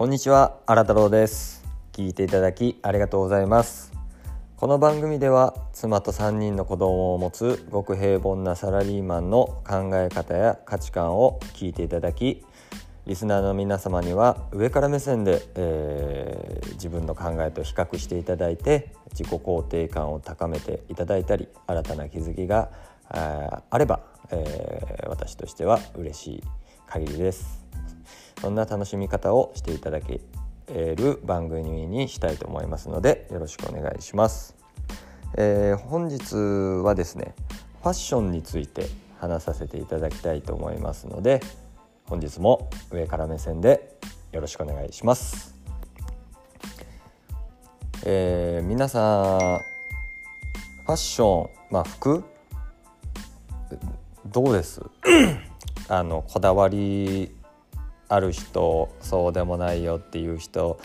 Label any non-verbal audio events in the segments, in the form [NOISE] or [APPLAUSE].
こんにちは新太郎です。聞いていただきありがとうございます。この番組では妻と3人の子供を持つごく平凡なサラリーマンの考え方や価値観を聞いていただきリスナーの皆様には上から目線で、えー、自分の考えと比較していただいて自己肯定感を高めていただいたり新たな気づきがあれば、えー、私としては嬉しい限りです。そんな楽しみ方をしていただける番組にしたいと思いますのでよろしくお願いします、えー、本日はですねファッションについて話させていただきたいと思いますので本日も上から目線でよろしくお願いします。えー、皆さんファッションまあ服どうです？[COUGHS] あのこだわりある人そうでもないよっていう人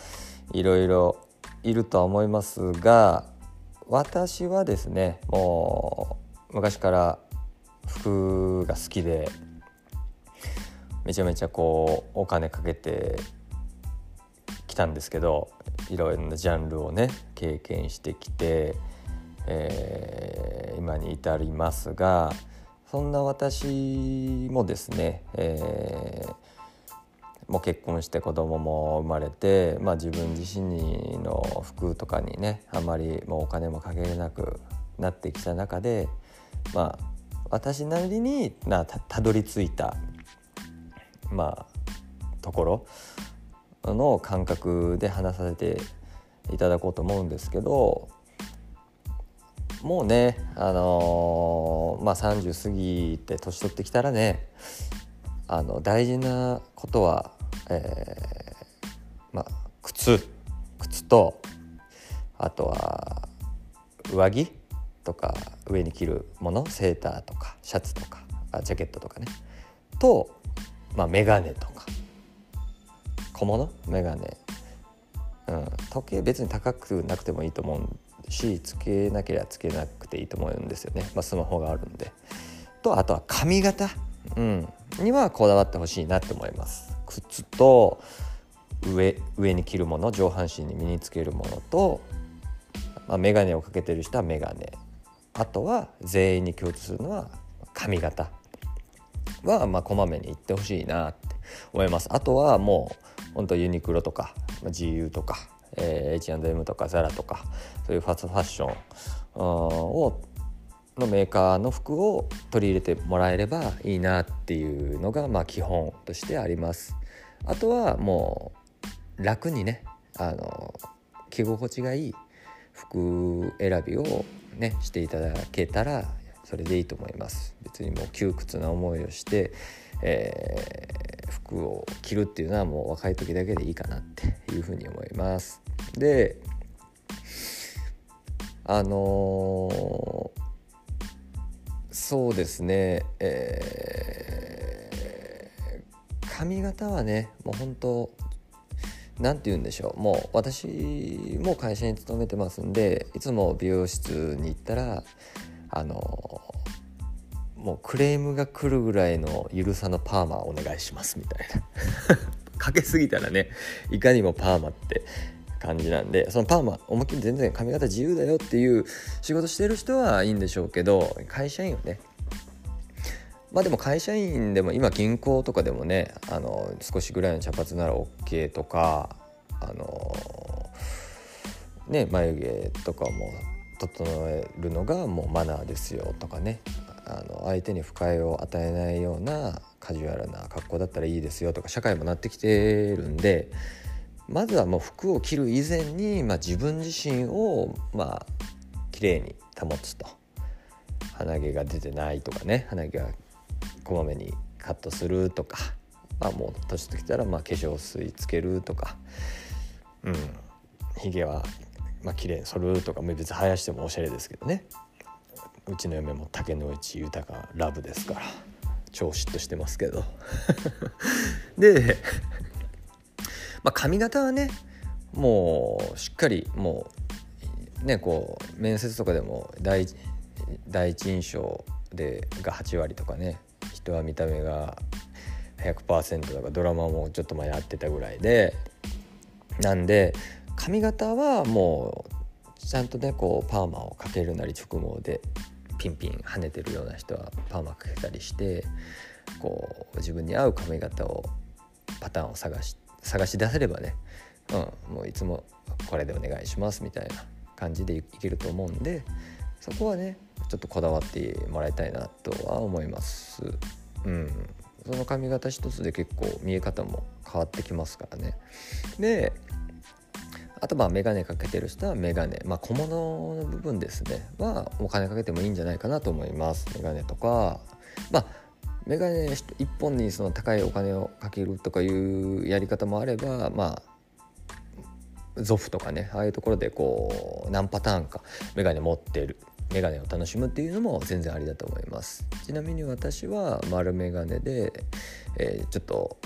いろいろいるとは思いますが私はですねもう昔から服が好きでめちゃめちゃこうお金かけてきたんですけどいろいろなジャンルをね経験してきて、えー、今に至りますがそんな私もですね、えー、もう結婚して子供も生まれて、まあ、自分自身の服とかにねあんまりもうお金もかけれなくなってきた中でまあ私なりになたどり着いたまあところの感覚で話させていただこうと思うんですけどもうねあのー、まあ30過ぎて年取ってきたらねあの大事なことは、えー、まあ靴。靴とあとは上着とか上に着るものセーターとかシャツとかジャケットとかね。とまあ、メガネとか。小物？メガネ、うん、時計別に高くなくてもいいと思うしつけなければつけなくていいと思うんですよね、まあ、スマホがあるんで。とあとは髪型、うん、にはこだわってほしいなって思います。靴と上上に着るもの上半身に身につけるものと、まあ、眼鏡をかけてる人は眼鏡あとは全員に共通するのは髪型。はまあこまめに行ってほしいなって思います。あとはもう本当ユニクロとか GU とか、えー、H&M とか ZARA とかそういうファストファッションをのメーカーの服を取り入れてもらえればいいなっていうのがまあ基本としてあります。あとはもう楽にねあの着心地がいい服選びをねしていただけたらそれでいいと思います。別にもう窮屈な思いをして、えー、服を着るっていうのはもう若い時だけでいいかなっていうふうに思います。であのー、そうですね。えー、髪型はねもう本当何て言うんでしょう。もう私も会社に勤めてますんでいつも美容室に行ったらあのもうクレームが来るぐらいのゆるさのパーマお願いしますみたいな。[LAUGHS] かけすぎたらねいかにもパーマって。感じなんでそのパーマ思いっきり全然髪型自由だよっていう仕事してる人はいいんでしょうけど会社員はね。まあでも会社員でも今銀行とかでもねあの少しぐらいの茶髪なら OK とかあのね眉毛とかも整えるのがもうマナーですよとかね。あの相手に不快を与えないようなカジュアルな格好だったらいいですよとか社会もなってきてるんでまずはもう服を着る以前に、まあ、自分自身をまあ綺麗に保つと。鼻毛が出てないとかね。鼻毛はこまめにカットするとか、まあ、もう年ときたらまあ化粧水つけるとか。うん。ひげはまあ綺麗に剃るとか。別に生やしてもおしゃれですけどね。うちの嫁も竹野内豊ラブですから。超嫉妬してますけど。[LAUGHS] で、まあ、髪型はねもうしっかりもうねこう面接とかでも第第一印象でが8割とかね人は見た目が100%とかドラマもちょっと前やってたぐらいでなんで髪型はもうちゃんとねこうパーマをかけるなり直毛でピンピン跳ねてるような人はパーマかけたりしてこう自分に合う髪型をパターンを探して探し出せればね、うん、もういつもこれでお願いしますみたいな感じでいけると思うんでそこはねちょっとこだわってもらいたいなとは思います。うん、その髪型一つで結構見え方も変わってきますからね。であとまあ眼鏡かけてる人は眼鏡まあ小物の部分ですね。はお金かけてもいいんじゃないかなと思います。眼鏡とか。まあ眼鏡1本にその高いお金をかけるとかいうやり方もあればまあゾフとかねああいうところでこう何パターンか眼鏡持ってる眼鏡を楽しむっていうのも全然ありだと思います。ちなみに私は丸眼鏡で、えー、ちょっと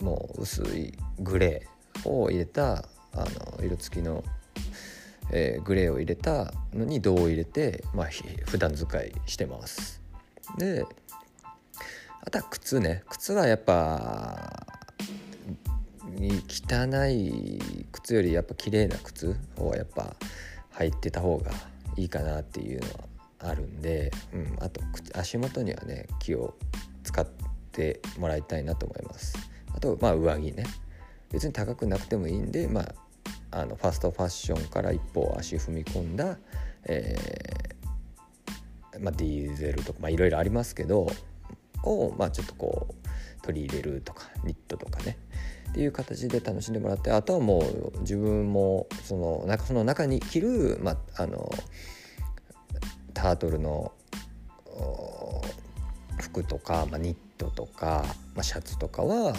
もう薄いグレーを入れたあの色付きの、えー、グレーを入れたのに銅を入れて、まあ、普段使いしてます。であとは靴ね。靴はやっぱ汚い靴よりやっぱ綺麗な靴をやっぱ履いてた方がいいかなっていうのはあるんで、うん、あと足元にはね気を使ってもらいたいなと思います。あとまあ上着ね。別に高くなくてもいいんでまああのファストファッションから一歩足踏み込んだ、えーまあ、ディーゼルとか、まあ、いろいろありますけどを、まあ、ちょっとこう取り入れるとかニットとかね。っていう形で楽しんでもらってあとはもう自分もその中その中に着る、まあ、あのタートルの服とか、まあ、ニットとか、まあ、シャツとかは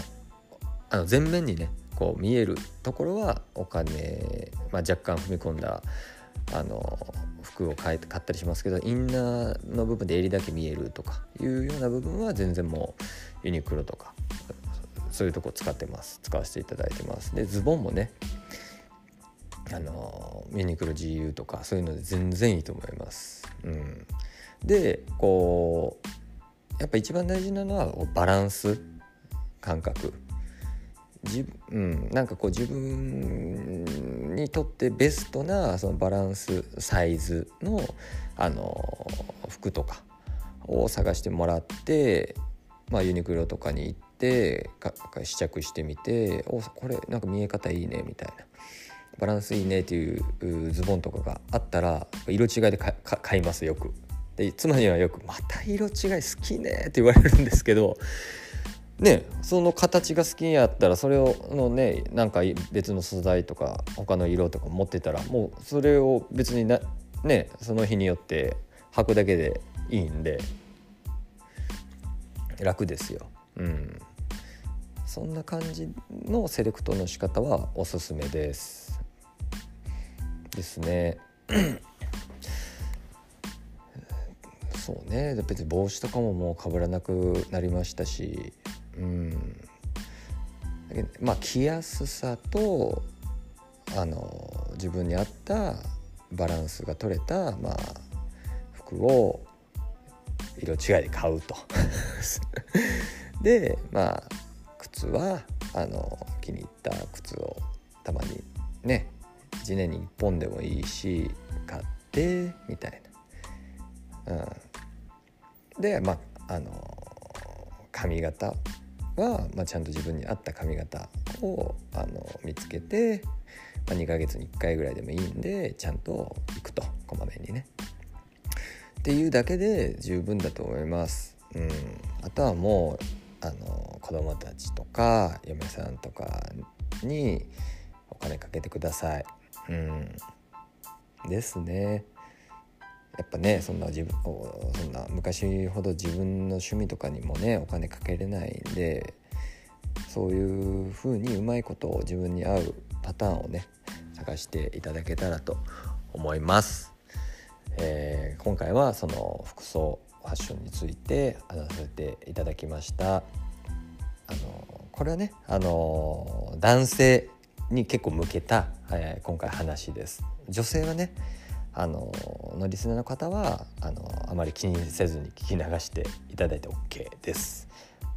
あの全面にねこう見えるところはお金、まあ、若干踏み込んだあの服を買え買ったりしますけどインナーの部分で襟だけ見えるとかいうような部分は全然もうユニクロとかそういうとこ使ってます。使わせていただいてます。でズボンもねあのユニクロ GU とかそういうので全然いいと思います、うん、でこうやっぱ一番大事なのはバランス感覚。じ、うん、なんかこう自分にとってベストなそのバランスサイズのあの服とかを探してもらって、まあ、ユニクロとかに行って試着してみて「おこれなんか見え方いいね」みたいな。バランスいいねっていうズボンとかがあったら色違いで買いますよく。で妻にはよく「また色違い好きね」って言われるんですけどねその形が好きやったらそれをのねなんか別の素材とか他の色とか持ってたらもうそれを別になねその日によって履くだけでいいんで楽ですよ。うん、そんな感じのセレクトの仕方はおすすめです。ですね。[COUGHS] そうね別に帽子とかももうかぶらなくなりましたしうん。まあ着やすさとあの自分に合ったバランスが取れた、まあ、服を色違いで買うと。[LAUGHS] でまあ靴はあの気に入った靴をたまにね1年に1本でもいいし買ってみたいな。うん、でまああの髪型は、まあ、ちゃんと自分に合った髪型をあの見つけて、まあ、2ヶ月に1回ぐらいでもいいんでちゃんと行くとこまめにね。っていうだけで十分だと思います。うん、あとはもうあの子供たちとか嫁さんとかにお金かけてください。うん、ですね。やっぱねそんな自分そんな昔ほど自分の趣味とかにもねお金かけれないんでそういう風にうまいことを自分に合うパターンをね探していただけたらと思います。えー、今回はその服装ファッションについて話させていただきました。あのこれはねあの男性に結構向けた、えー、今回話です。女性はねあののリスナーの方はあのあまり気にせずに聞き流していただいて OK です。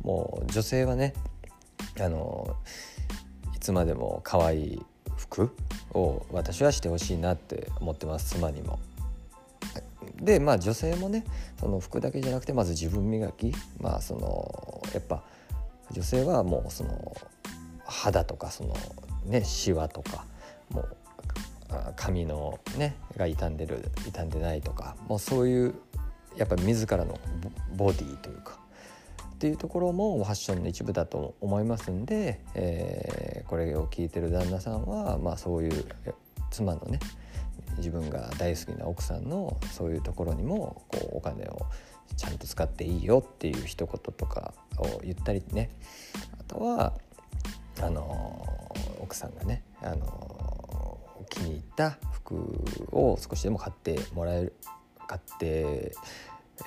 もう女性はねあのいつまでも可愛い服を私はしてほしいなって思ってます妻にも。でまあ女性もねその服だけじゃなくてまず自分磨きまあそのやっぱ女性はもうその肌とかそのねシワとかもう髪のねが傷んでる傷んでないとかもうそういうやっぱ自らのボディというかっていうところもファッションの一部だと思いますんで、えー、これを聞いてる旦那さんは、まあ、そういう妻のね自分が大好きな奥さんのそういうところにもこうお金をちゃんと使っていいよっていう一言とかを言ったりね。あとはあの奥さんがねあの気に入った服を少しでも買ってもらえる買って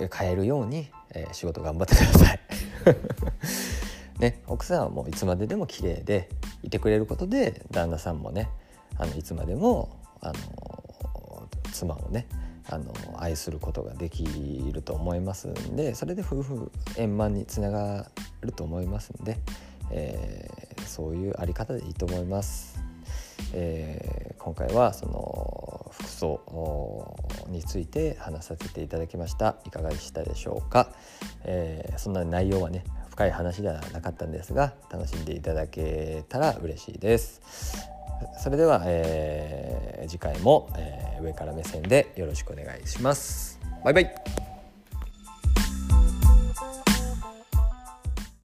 買えるように、えー、仕事頑張ってください [LAUGHS] ね、奥さんはもういつまででも綺麗でいてくれることで旦那さんもねあのいつまでもあの妻をねあの愛することができると思いますんでそれで夫婦円満につながると思いますんで、えー、そういうあり方でいいと思います。えー、今回はその服装について話させていただきました。いかがでしたでしょうか、えー、そんな内容はね深い話ではなかったんですが楽しんでいただけたら嬉しいです。それでは、えー、次回も、え、上から目線でよろしくお願いします。バイバイ。